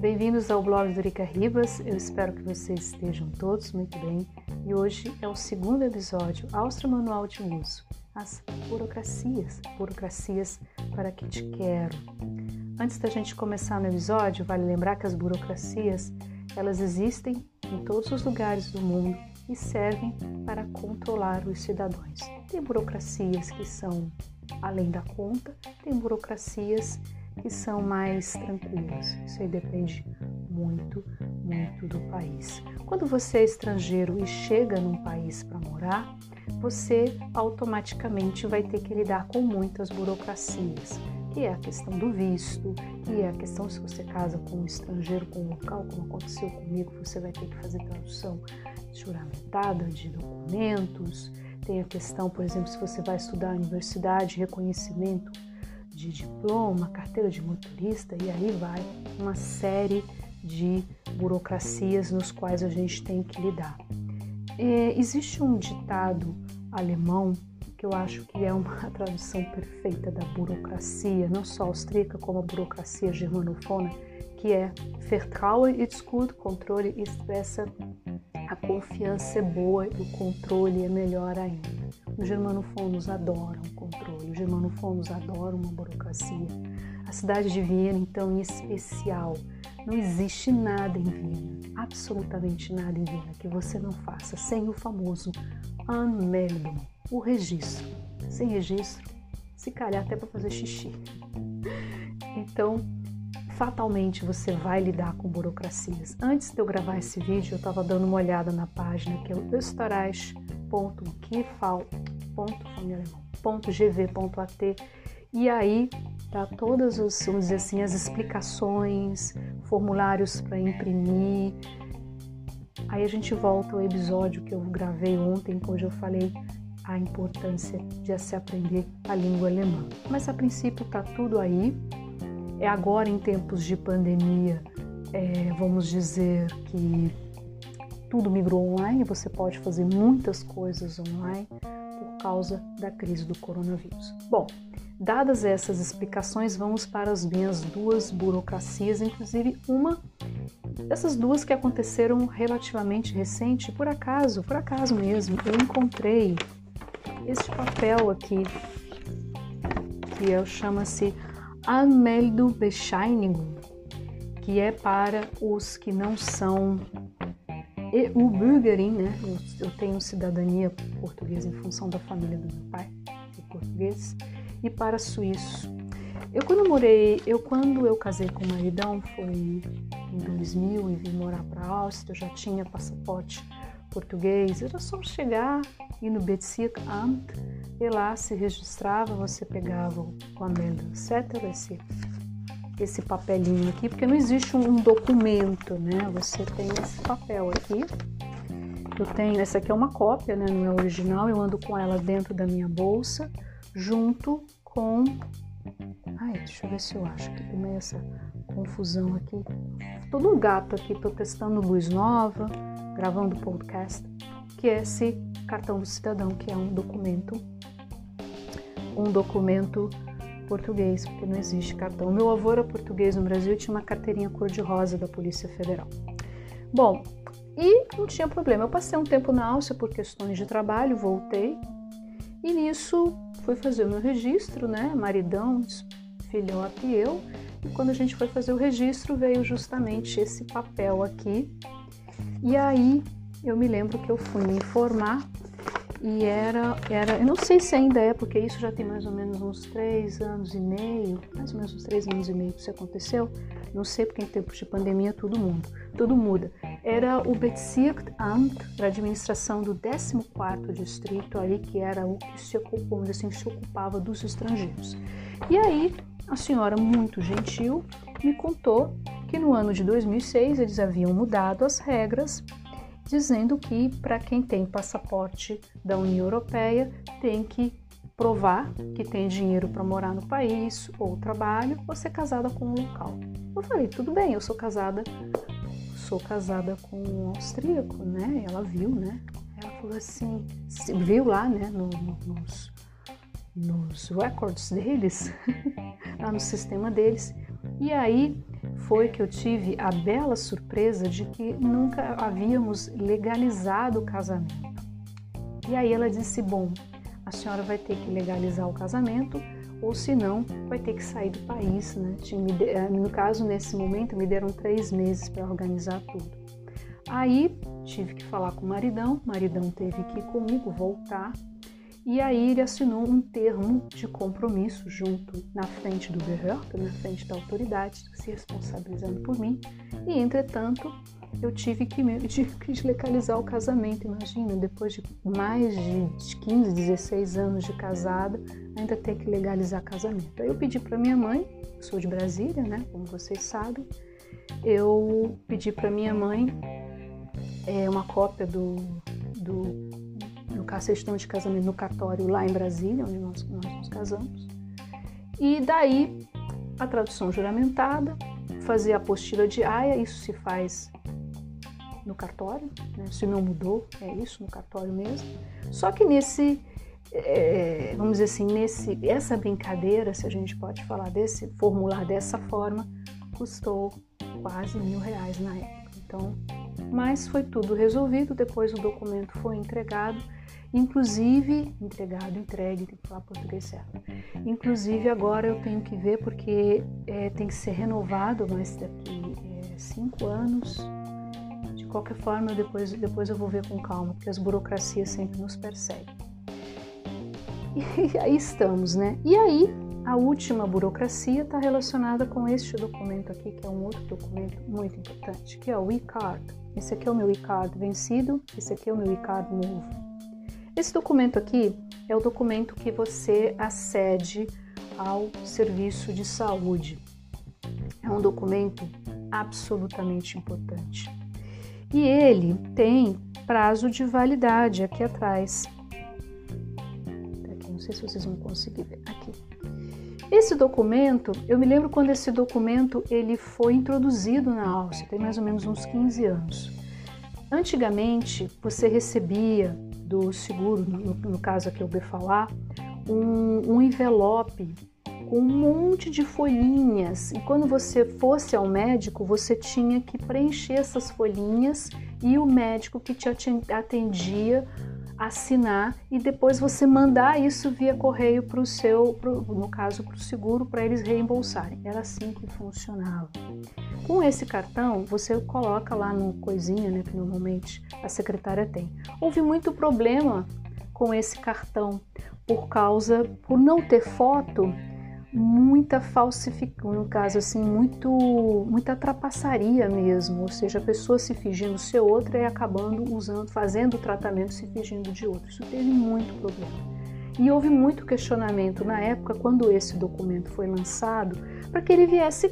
Bem-vindos ao blog do Rica Ribas. Eu espero que vocês estejam todos muito bem. E hoje é o segundo episódio Áustria Manual de Uso. As burocracias, burocracias para que te quero. Antes da gente começar no episódio, vale lembrar que as burocracias, elas existem em todos os lugares do mundo e servem para controlar os cidadãos. Tem burocracias que são além da conta, tem burocracias que são mais tranquilas. Isso aí depende muito, muito do país. Quando você é estrangeiro e chega num país para morar, você automaticamente vai ter que lidar com muitas burocracias, que é a questão do visto, que é a questão se você casa com um estrangeiro, com um local, como aconteceu comigo, você vai ter que fazer tradução juramentada de documentos. Tem a questão, por exemplo, se você vai estudar na universidade, reconhecimento de diploma, carteira de motorista e aí vai uma série de burocracias nos quais a gente tem que lidar. É, existe um ditado alemão que eu acho que é uma tradução perfeita da burocracia, não só austríaca como a burocracia germanofona, que é Vertrauen ist gut, controle expressa a confiança é boa e o controle é melhor ainda. Os germanofonos adoram controle, os germanofonos adoram uma burocracia. A cidade de Viena, então, em especial, não existe nada em Viena, absolutamente nada em Viena que você não faça sem o famoso Anmeldung, o registro. Sem registro, se calhar até para fazer xixi. Então, fatalmente você vai lidar com burocracias. Antes de eu gravar esse vídeo, eu estava dando uma olhada na página que é o österreich.gv.at e aí tá todas as, vamos dizer assim, as explicações, formulários para imprimir. Aí a gente volta ao episódio que eu gravei ontem, onde eu falei a importância de se aprender a língua alemã. Mas a princípio tá tudo aí é agora em tempos de pandemia, é, vamos dizer que tudo migrou online, você pode fazer muitas coisas online causa da crise do coronavírus. Bom, dadas essas explicações, vamos para as minhas duas burocracias, inclusive uma dessas duas que aconteceram relativamente recente, por acaso, por acaso mesmo, eu encontrei este papel aqui que é, chama-se Anmeldungsbescheinigung, que é para os que não são EU-Bürgerin, né? Eu, eu tenho cidadania portuguesa em função da família do meu pai, que é português, e para suíço. Eu quando morei, eu quando eu casei com o maridão foi em 2000 e vim morar para a Áustria, eu já tinha passaporte português, era só chegar e no Bezirkamt e lá se registrava, você pegava o certo? Esse, esse papelinho aqui, porque não existe um documento, né? Você tem esse papel aqui. Eu tenho, essa aqui é uma cópia, né? Não é original, eu ando com ela dentro da minha bolsa, junto com. Ai, deixa eu ver se eu acho que tem essa confusão aqui. Todo um gato aqui, tô testando luz nova, gravando podcast, que é esse cartão do cidadão, que é um documento um documento português, porque não existe cartão. Meu avô era português no Brasil e tinha uma carteirinha cor-de-rosa da Polícia Federal. Bom, e não tinha problema. Eu passei um tempo na Áustria por questões de trabalho, voltei e nisso fui fazer o meu registro, né? Maridão, filhote e eu. E quando a gente foi fazer o registro, veio justamente esse papel aqui e aí eu me lembro que eu fui me informar e era, era, eu não sei se ainda é, porque isso já tem mais ou menos uns três anos e meio, mais ou menos uns três anos e meio que isso aconteceu. Não sei porque em tempos de pandemia tudo muda, tudo muda. Era o Bezirkamt, a administração do 14º distrito ali, que era o que se, ocupava, assim, se ocupava dos estrangeiros. E aí, a senhora muito gentil me contou que no ano de 2006 eles haviam mudado as regras, dizendo que para quem tem passaporte da União Europeia tem que provar que tem dinheiro para morar no país ou trabalho ou ser casada com um local. Eu falei, tudo bem, eu sou casada, sou casada com um austríaco, né? Ela viu, né? Ela falou assim, viu lá, né, no, no, nos, nos records deles, lá no sistema deles. E aí foi que eu tive a bela surpresa de que nunca havíamos legalizado o casamento. E aí ela disse: Bom, a senhora vai ter que legalizar o casamento, ou se não, vai ter que sair do país. Né? Eh, no caso, nesse momento, me deram três meses para organizar tudo. Aí tive que falar com o maridão, o maridão teve que ir comigo voltar e aí ele assinou um termo de compromisso junto na frente do Behörde, na frente da autoridade, se responsabilizando por mim. E entretanto, eu tive que, tive que legalizar o casamento. Imagina, depois de mais de 15, 16 anos de casada, ainda ter que legalizar casamento. Aí eu pedi para minha mãe, sou de Brasília, né? Como vocês sabem, eu pedi para minha mãe é, uma cópia do, do certidão de casamento no cartório lá em Brasília, onde nós, nós nos casamos. E daí a tradução juramentada, fazer a apostila de aia, isso se faz no cartório, né? se não mudou, é isso, no cartório mesmo. Só que nesse, é, vamos dizer assim, nesse, essa brincadeira, se a gente pode falar desse, formular dessa forma, custou quase mil reais na época. Então, mas foi tudo resolvido, depois o documento foi entregado Inclusive, entregado, entregue, tem que falar português certo. Inclusive, agora eu tenho que ver porque é, tem que ser renovado, mas daqui é, cinco anos. De qualquer forma, depois, depois eu vou ver com calma, porque as burocracias sempre nos perseguem. E aí estamos, né? E aí, a última burocracia está relacionada com este documento aqui, que é um outro documento muito importante, que é o e-card. Esse aqui é o meu e-card vencido, esse aqui é o meu e-card novo. Esse documento aqui é o documento que você acede ao serviço de saúde. É um documento absolutamente importante. E ele tem prazo de validade aqui atrás. Aqui, não sei se vocês vão conseguir ver aqui. Esse documento, eu me lembro quando esse documento ele foi introduzido na Áustria, tem mais ou menos uns 15 anos. Antigamente, você recebia do seguro, no, no caso aqui eu vou falar, um, um envelope com um monte de folhinhas. E quando você fosse ao médico, você tinha que preencher essas folhinhas e o médico que te atendia assinar e depois você mandar isso via correio para o seu, pro, no caso para o seguro, para eles reembolsarem. Era assim que funcionava. Com esse cartão, você coloca lá no coisinha, né, que normalmente a secretária tem. Houve muito problema com esse cartão por causa, por não ter foto, muita falsificação, no caso assim, muito, muita trapaçaria mesmo, ou seja, a pessoa se fingindo ser outra e acabando usando, fazendo o tratamento se fingindo de outra. Isso teve muito problema. E houve muito questionamento na época, quando esse documento foi lançado, para que ele viesse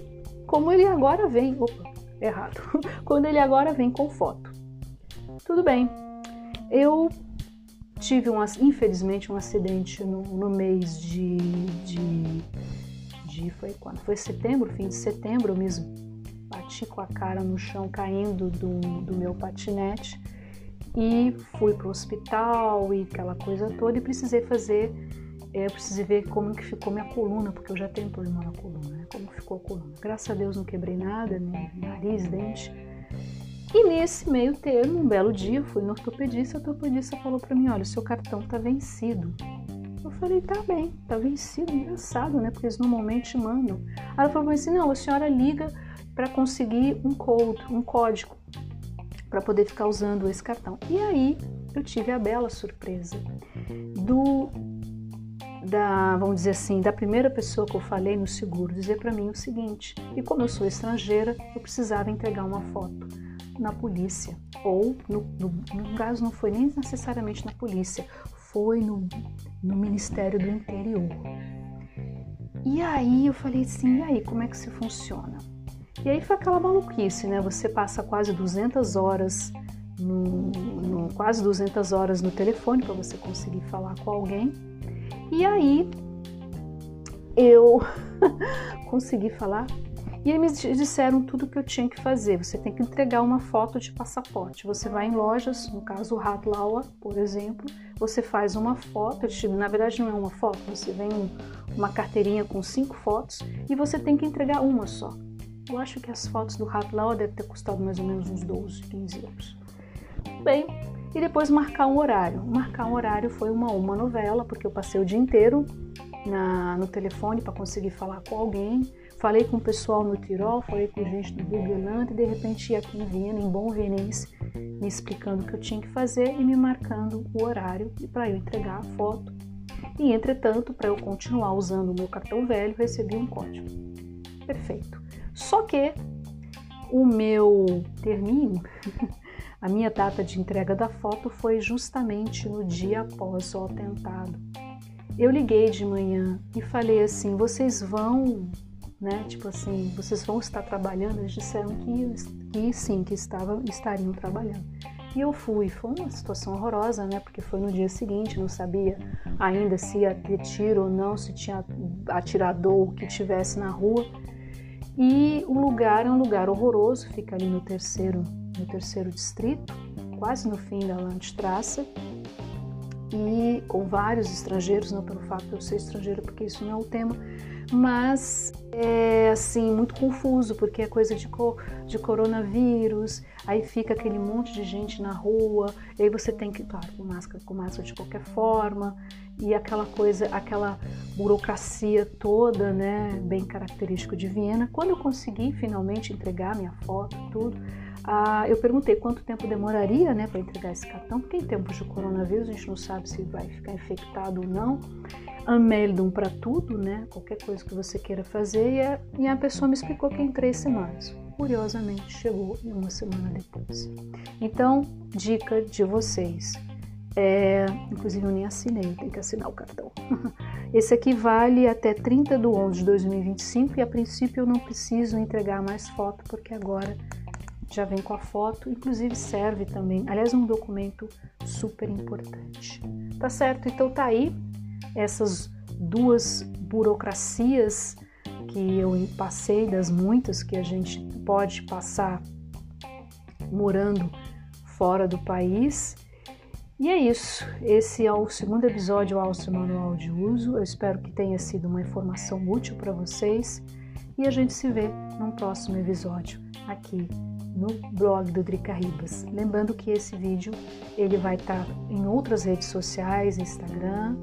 como ele agora vem. Opa, errado. quando ele agora vem com foto. Tudo bem. Eu tive, um, infelizmente, um acidente no, no mês de, de, de, Foi quando? Foi setembro, fim de setembro. Eu me bati com a cara no chão, caindo do, do meu patinete. E fui para o hospital e aquela coisa toda. E precisei fazer. É, eu precisei ver como que ficou minha coluna, porque eu já tenho problema na coluna, né? Como ficou a coluna. Graças a Deus não quebrei nada, nem nariz, dente e nesse meio termo, um belo dia, eu fui no ortopedista, o ortopedista falou para mim, olha, o seu cartão tá vencido. Eu falei, tá bem, tá vencido, engraçado, né? Porque eles normalmente mandam. Aí ela falou assim, não, a senhora liga para conseguir um code, um código, para poder ficar usando esse cartão. E aí eu tive a bela surpresa do da, vamos dizer assim, da primeira pessoa que eu falei no seguro dizer para mim o seguinte: e como eu sou estrangeira, eu precisava entregar uma foto na polícia, ou no, no, no caso não foi nem necessariamente na polícia, foi no, no Ministério do Interior. E aí eu falei assim, e aí, como é que se funciona? E aí foi aquela maluquice, né? Você passa quase 200 horas no, no quase 200 horas no telefone para você conseguir falar com alguém. E aí eu consegui falar e eles me disseram tudo o que eu tinha que fazer. Você tem que entregar uma foto de passaporte. Você vai em lojas, no caso o Radlaua, por exemplo, você faz uma foto, na verdade não é uma foto, você vem uma carteirinha com cinco fotos e você tem que entregar uma só. Eu acho que as fotos do rato lá deve ter custado mais ou menos uns 12, 15 euros. Bem, e depois marcar um horário. Marcar um horário foi uma, uma novela, porque eu passei o dia inteiro na, no telefone para conseguir falar com alguém. Falei com o pessoal no Tirol, falei com gente do Burgenland e de repente aqui em Viena, em bom vienense, me explicando o que eu tinha que fazer e me marcando o horário para eu entregar a foto. E entretanto, para eu continuar usando o meu cartão velho, recebi um código. Perfeito. Só que o meu terminho, a minha data de entrega da foto foi justamente no dia após o atentado. Eu liguei de manhã e falei assim: vocês vão, né? Tipo assim, vocês vão estar trabalhando? Eles disseram que, que sim, que estavam, estariam trabalhando. E eu fui. Foi uma situação horrorosa, né? Porque foi no dia seguinte, não sabia ainda se ia ter tiro ou não, se tinha atirador que tivesse na rua. E o lugar é um lugar horroroso, fica ali no terceiro, no terceiro distrito, quase no fim da Landstrasse, e com vários estrangeiros, não pelo fato de eu ser estrangeira, porque isso não é o tema, mas é assim muito confuso porque é coisa de, co de coronavírus, aí fica aquele monte de gente na rua, e aí você tem que, claro, com máscara, com máscara de qualquer forma, e aquela coisa, aquela burocracia toda, né, bem característico de Viena. Quando eu consegui finalmente entregar minha foto, tudo, ah, eu perguntei quanto tempo demoraria, né, para entregar esse cartão, porque em tempos de coronavírus a gente não sabe se vai ficar infectado ou não. Ameldum para tudo, né, qualquer coisa que você queira fazer, e a, e a pessoa me explicou que em três semanas. Curiosamente, chegou em uma semana depois. Então, dica de vocês é, inclusive eu nem assinei, tem que assinar o cartão. Esse aqui vale até 30 de 11 de 2025 e a princípio eu não preciso entregar mais foto porque agora já vem com a foto, inclusive serve também, aliás, um documento super importante. Tá certo? Então tá aí essas duas burocracias que eu passei das muitas que a gente pode passar morando fora do país e é isso. Esse é o segundo episódio Áustria Manual de Uso. Eu espero que tenha sido uma informação útil para vocês. E a gente se vê num próximo episódio aqui no blog do Drica Ribas. Lembrando que esse vídeo ele vai estar tá em outras redes sociais, Instagram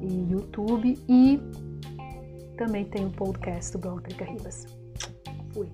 e YouTube e também tem um podcast do blog Drica Ribas. Fui.